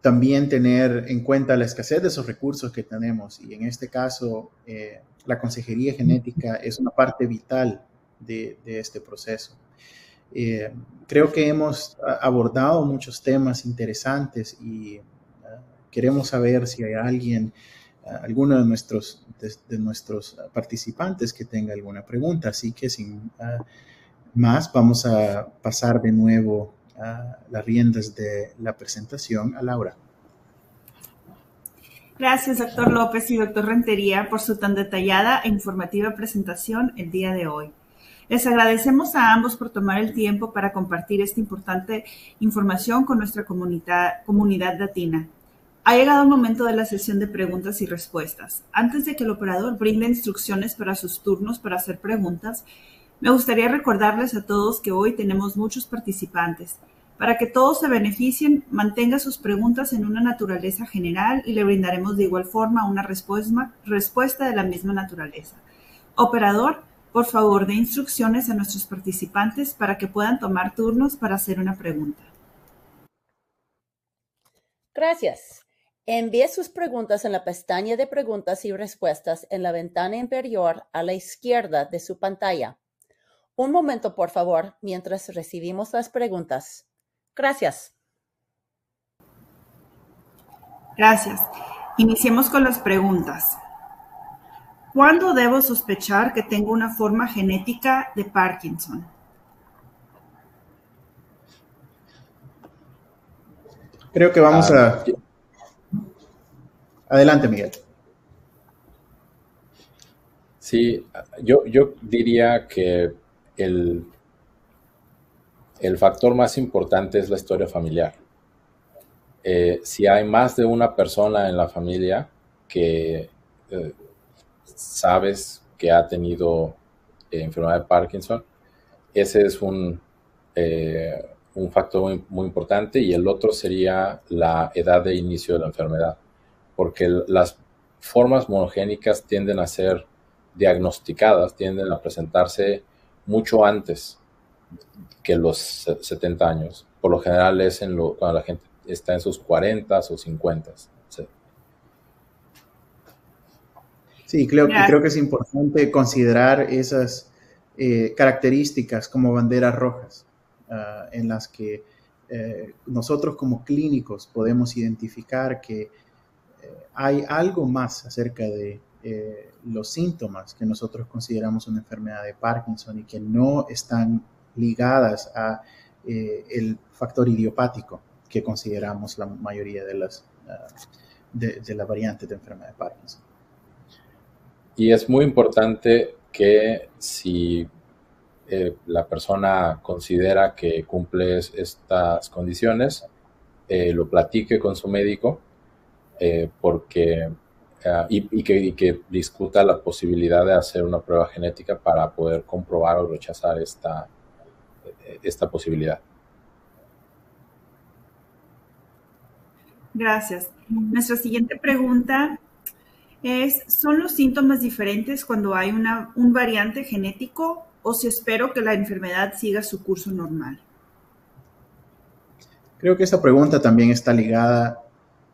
también tener en cuenta la escasez de esos recursos que tenemos y en este caso eh, la consejería genética es una parte vital de, este proceso. Eh, creo que hemos abordado muchos temas interesantes y ah, queremos saber si hay alguien, alguno de nuestros, de, nuestros participantes que tenga alguna pregunta. Así que sin más, vamos a pasar de nuevo las riendas de la presentación a Laura. Gracias, doctor López y doctor Rentería, por su tan detallada e informativa presentación el día de hoy. Les agradecemos a ambos por tomar el tiempo para compartir esta importante información con nuestra comunidad latina. Ha llegado el momento de la sesión de preguntas y respuestas. Antes de que el operador brinde instrucciones para sus turnos para hacer preguntas, me gustaría recordarles a todos que hoy tenemos muchos participantes para que todos se beneficien, mantenga sus preguntas en una naturaleza general y le brindaremos de igual forma una respuesta de la misma naturaleza. Operador, por favor, dé instrucciones a nuestros participantes para que puedan tomar turnos para hacer una pregunta. Gracias. Envíe sus preguntas en la pestaña de preguntas y respuestas en la ventana inferior a la izquierda de su pantalla. Un momento, por favor, mientras recibimos las preguntas. Gracias. Gracias. Iniciemos con las preguntas. ¿Cuándo debo sospechar que tengo una forma genética de Parkinson? Creo que vamos a... Adelante, Miguel. Sí, yo, yo diría que el el factor más importante es la historia familiar. Eh, si hay más de una persona en la familia que eh, sabes que ha tenido eh, enfermedad de Parkinson, ese es un, un factor muy, importante y el otro sería la edad de inicio de la enfermedad, porque las formas monogénicas tienden a ser diagnosticadas, tienden a presentarse mucho antes que los 70 años. Por lo general es en lo, cuando la gente está en sus 40 o 50. Sí, creo, creo que es importante considerar esas eh, características como banderas rojas ah, en las que eh, nosotros como clínicos podemos identificar que eh, hay algo más acerca de los síntomas que nosotros consideramos una enfermedad de Parkinson y que no están ligadas a eh, el factor idiopático que consideramos la mayoría de las ah, de, la variante de enfermedad de Parkinson. Y es muy importante que si eh, la persona considera que cumple estas condiciones, eh, lo platique con su médico porque ah, y, que, y, que, discuta la posibilidad de hacer una prueba genética para poder comprobar o rechazar esta, esta posibilidad. Gracias. Nuestra siguiente pregunta es, ¿son los síntomas diferentes cuando hay una, un variante genético o si espero que la enfermedad siga su curso normal? Creo que esta pregunta también está ligada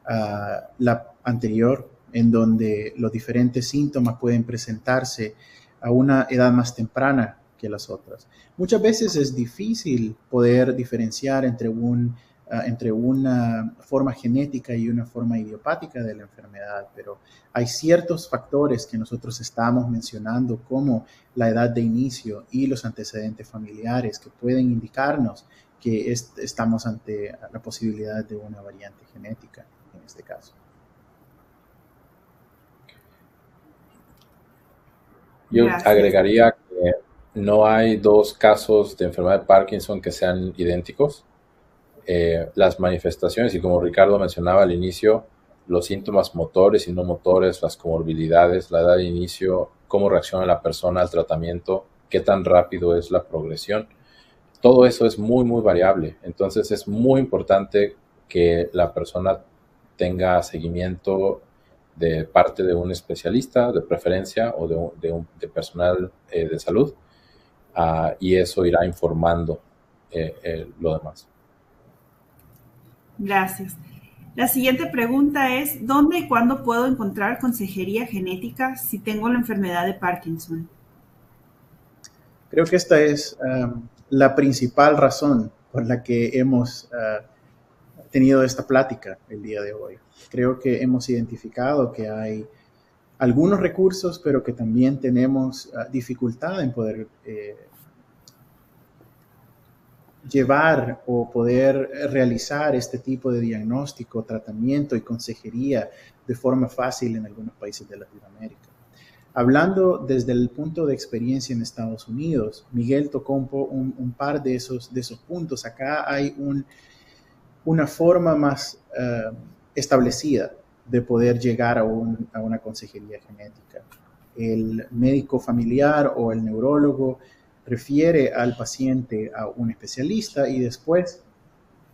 a la anterior, en donde los diferentes síntomas pueden presentarse a una edad más temprana que las otras. Muchas veces es difícil poder diferenciar entre, un, ah, entre una forma genética y una forma idiopática de la enfermedad, pero hay ciertos factores que nosotros estamos mencionando como la edad de inicio y los antecedentes familiares que pueden indicarnos que estamos ante la posibilidad de una variante genética en este caso. Yo agregaría que no hay dos casos de enfermedad de Parkinson que sean idénticos. Eh, las manifestaciones, y como Ricardo mencionaba al inicio, los síntomas motores y no motores, las comorbilidades, la edad de inicio, cómo reacciona la persona al tratamiento, qué tan rápido es la progresión. Todo eso es muy, muy variable. Entonces es muy importante que la persona tenga seguimiento de parte de un especialista de preferencia o de, un, personal eh, de salud Ah, y eso irá informando eh, eh, lo demás. Gracias. La siguiente pregunta es, ¿dónde y cuándo puedo encontrar consejería genética si tengo la enfermedad de Parkinson? Creo que esta es um, la principal razón por la que hemos uh, tenido esta plática el día de hoy. Creo que hemos identificado que hay algunos recursos, pero que también tenemos uh, dificultad en poder eh, llevar o poder realizar este tipo de diagnóstico, tratamiento y consejería de forma fácil en algunos países de Latinoamérica. Hablando desde el punto de experiencia en Estados Unidos, Miguel tocó un, par de esos, de esos puntos. Acá hay un, una forma más eh, establecida de poder llegar a, una consejería genética. El médico familiar o el neurólogo refiere al paciente a un especialista y después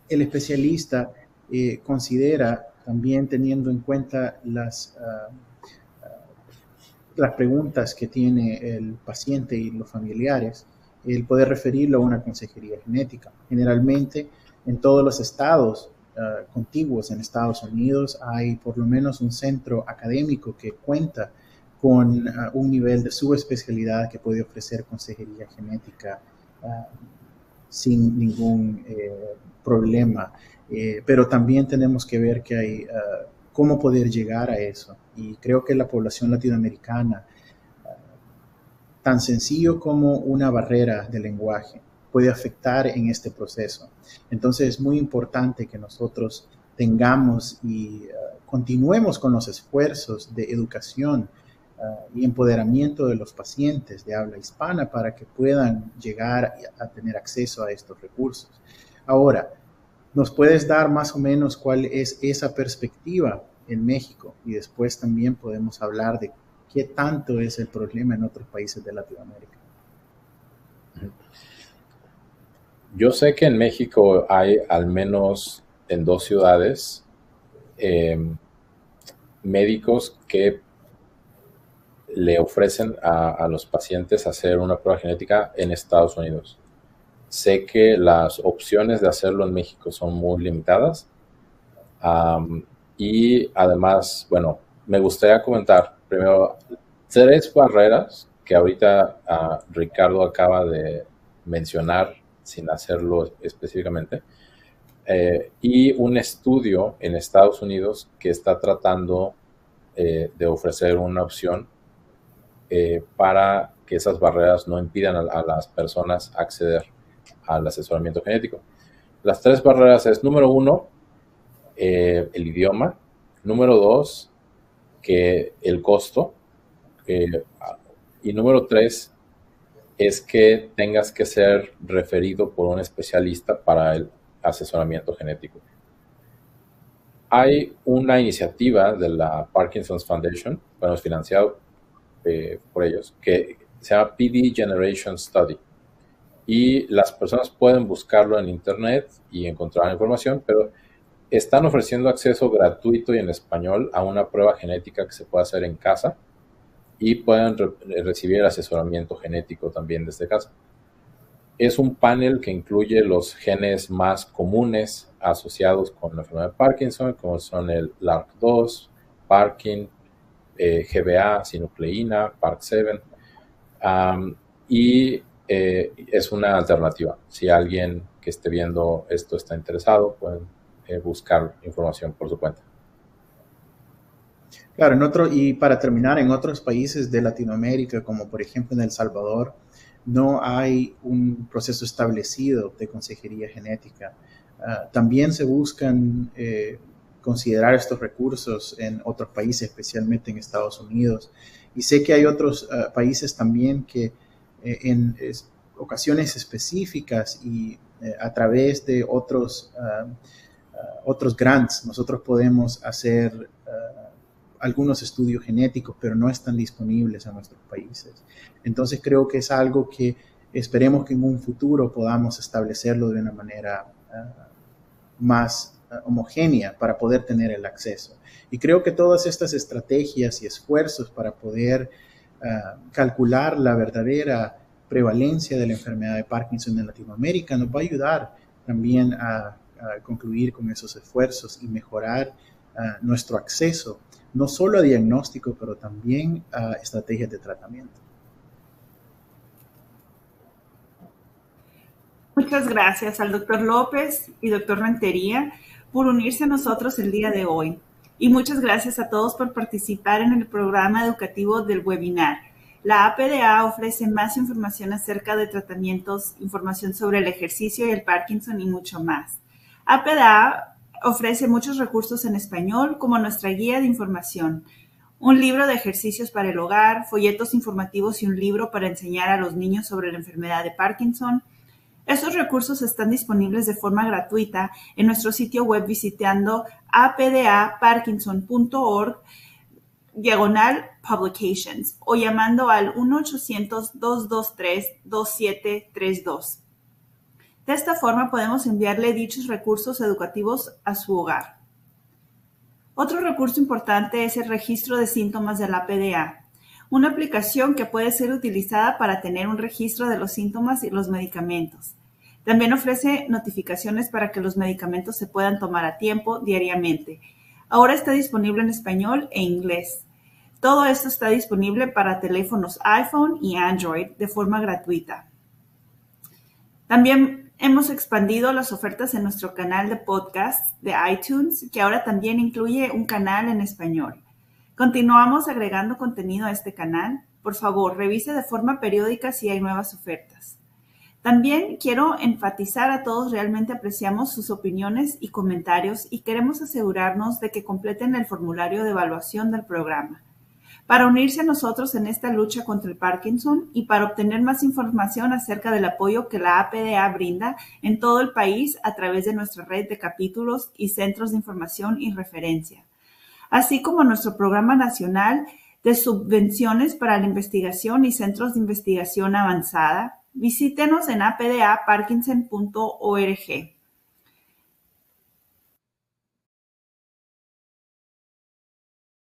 el especialista eh, considera también teniendo en cuenta las, ah, las preguntas que tiene el paciente y los familiares, el poder referirlo a una consejería genética. Generalmente en todos los estados ah, contiguos en Estados Unidos hay por lo menos un centro académico que cuenta con uh, un nivel de subespecialidad que puede ofrecer consejería genética uh, sin ningún eh, problema. Eh, pero también tenemos que ver que hay cómo poder llegar a eso. Y creo que la población latinoamericana, tan sencillo como una barrera de lenguaje, puede afectar en este proceso. Entonces es muy importante que nosotros tengamos y continuemos con los esfuerzos de educación y empoderamiento de los pacientes de habla hispana para que puedan llegar a tener acceso a estos recursos. Ahora, ¿nos puedes dar más o menos cuál es esa perspectiva en México? Y después también podemos hablar de qué tanto es el problema en otros países de Latinoamérica. Yo sé que en México hay al menos en dos ciudades eh, médicos que le ofrecen a, los pacientes hacer una prueba genética en Estados Unidos. Sé que las opciones de hacerlo en México son muy limitadas. y además, bueno, me gustaría comentar primero tres barreras que ahorita ah, Ricardo acaba de mencionar sin hacerlo específicamente. Eh, y un estudio en Estados Unidos que está tratando eh, de ofrecer una opción eh, para que esas barreras no impidan a, las personas acceder al asesoramiento genético. Las tres barreras es, número uno, el idioma. Número dos, que el costo. y número tres, es que tengas que ser referido por un especialista para el asesoramiento genético. Hay una iniciativa de la Parkinson's Foundation, bueno, es financiado eh, por ellos, que se llama PD Generation Study. Y las personas pueden buscarlo en internet y encontrar información, pero están ofreciendo acceso gratuito y en español a una prueba genética que se puede hacer en casa y pueden recibir asesoramiento genético también desde casa. Es un panel que incluye los genes más comunes asociados con la enfermedad de Parkinson, como son el LARC2, Parkin, eh, GBA, sinucleína, PARC7, y eh, es una alternativa. Si alguien que esté viendo esto está interesado, pueden eh, buscar información por su cuenta. Claro, en otro, y para terminar, en otros países de Latinoamérica, como por ejemplo en El Salvador, no hay un proceso establecido de consejería genética. Ah, también se buscan considerar estos recursos en otros países, especialmente en Estados Unidos. Y sé que hay otros eh, países también que eh, en ocasiones específicas y eh, a través de otros, otros grants nosotros podemos hacer algunos estudios genéticos, pero no están disponibles en nuestros países. Entonces creo que es algo que esperemos que en un futuro podamos establecerlo de una manera más homogénea para poder tener el acceso. Y creo que todas estas estrategias y esfuerzos para poder ah, calcular la verdadera prevalencia de la enfermedad de Parkinson en Latinoamérica nos va a ayudar también a, concluir con esos esfuerzos y mejorar nuestro acceso no solo a diagnóstico, pero también a estrategias de tratamiento. Muchas gracias al doctor López y doctor Rentería por unirse a nosotros el día de hoy. Y muchas gracias a todos por participar en el programa educativo del webinar. La APDA ofrece más información acerca de tratamientos, información sobre el ejercicio y el Parkinson y mucho más. APDA ofrece muchos recursos en español como nuestra guía de información, un libro de ejercicios para el hogar, folletos informativos y un libro para enseñar a los niños sobre la enfermedad de Parkinson, estos recursos están disponibles de forma gratuita en nuestro sitio web visitando apdaparkinson.org diagonal publications o llamando al 1-800-223-2732. De esta forma podemos enviarle dichos recursos educativos a su hogar. Otro recurso importante es el registro de síntomas de la PDA una aplicación que puede ser utilizada para tener un registro de los síntomas y los medicamentos. También ofrece notificaciones para que los medicamentos se puedan tomar a tiempo diariamente. Ahora está disponible en español e inglés. Todo esto está disponible para teléfonos iPhone y Android de forma gratuita. También hemos expandido las ofertas en nuestro canal de podcast de iTunes, que ahora también incluye un canal en español. Continuamos agregando contenido a este canal. Por favor, revise de forma periódica si hay nuevas ofertas. También quiero enfatizar a todos realmente apreciamos sus opiniones y comentarios y queremos asegurarnos de que completen el formulario de evaluación del programa. Para unirse a nosotros en esta lucha contra el Parkinson y para obtener más información acerca del apoyo que la APDA brinda en todo el país a través de nuestra red de capítulos y centros de información y referencia así como nuestro Programa Nacional de Subvenciones para la Investigación y Centros de Investigación Avanzada. Visítenos en apdaparkinson.org.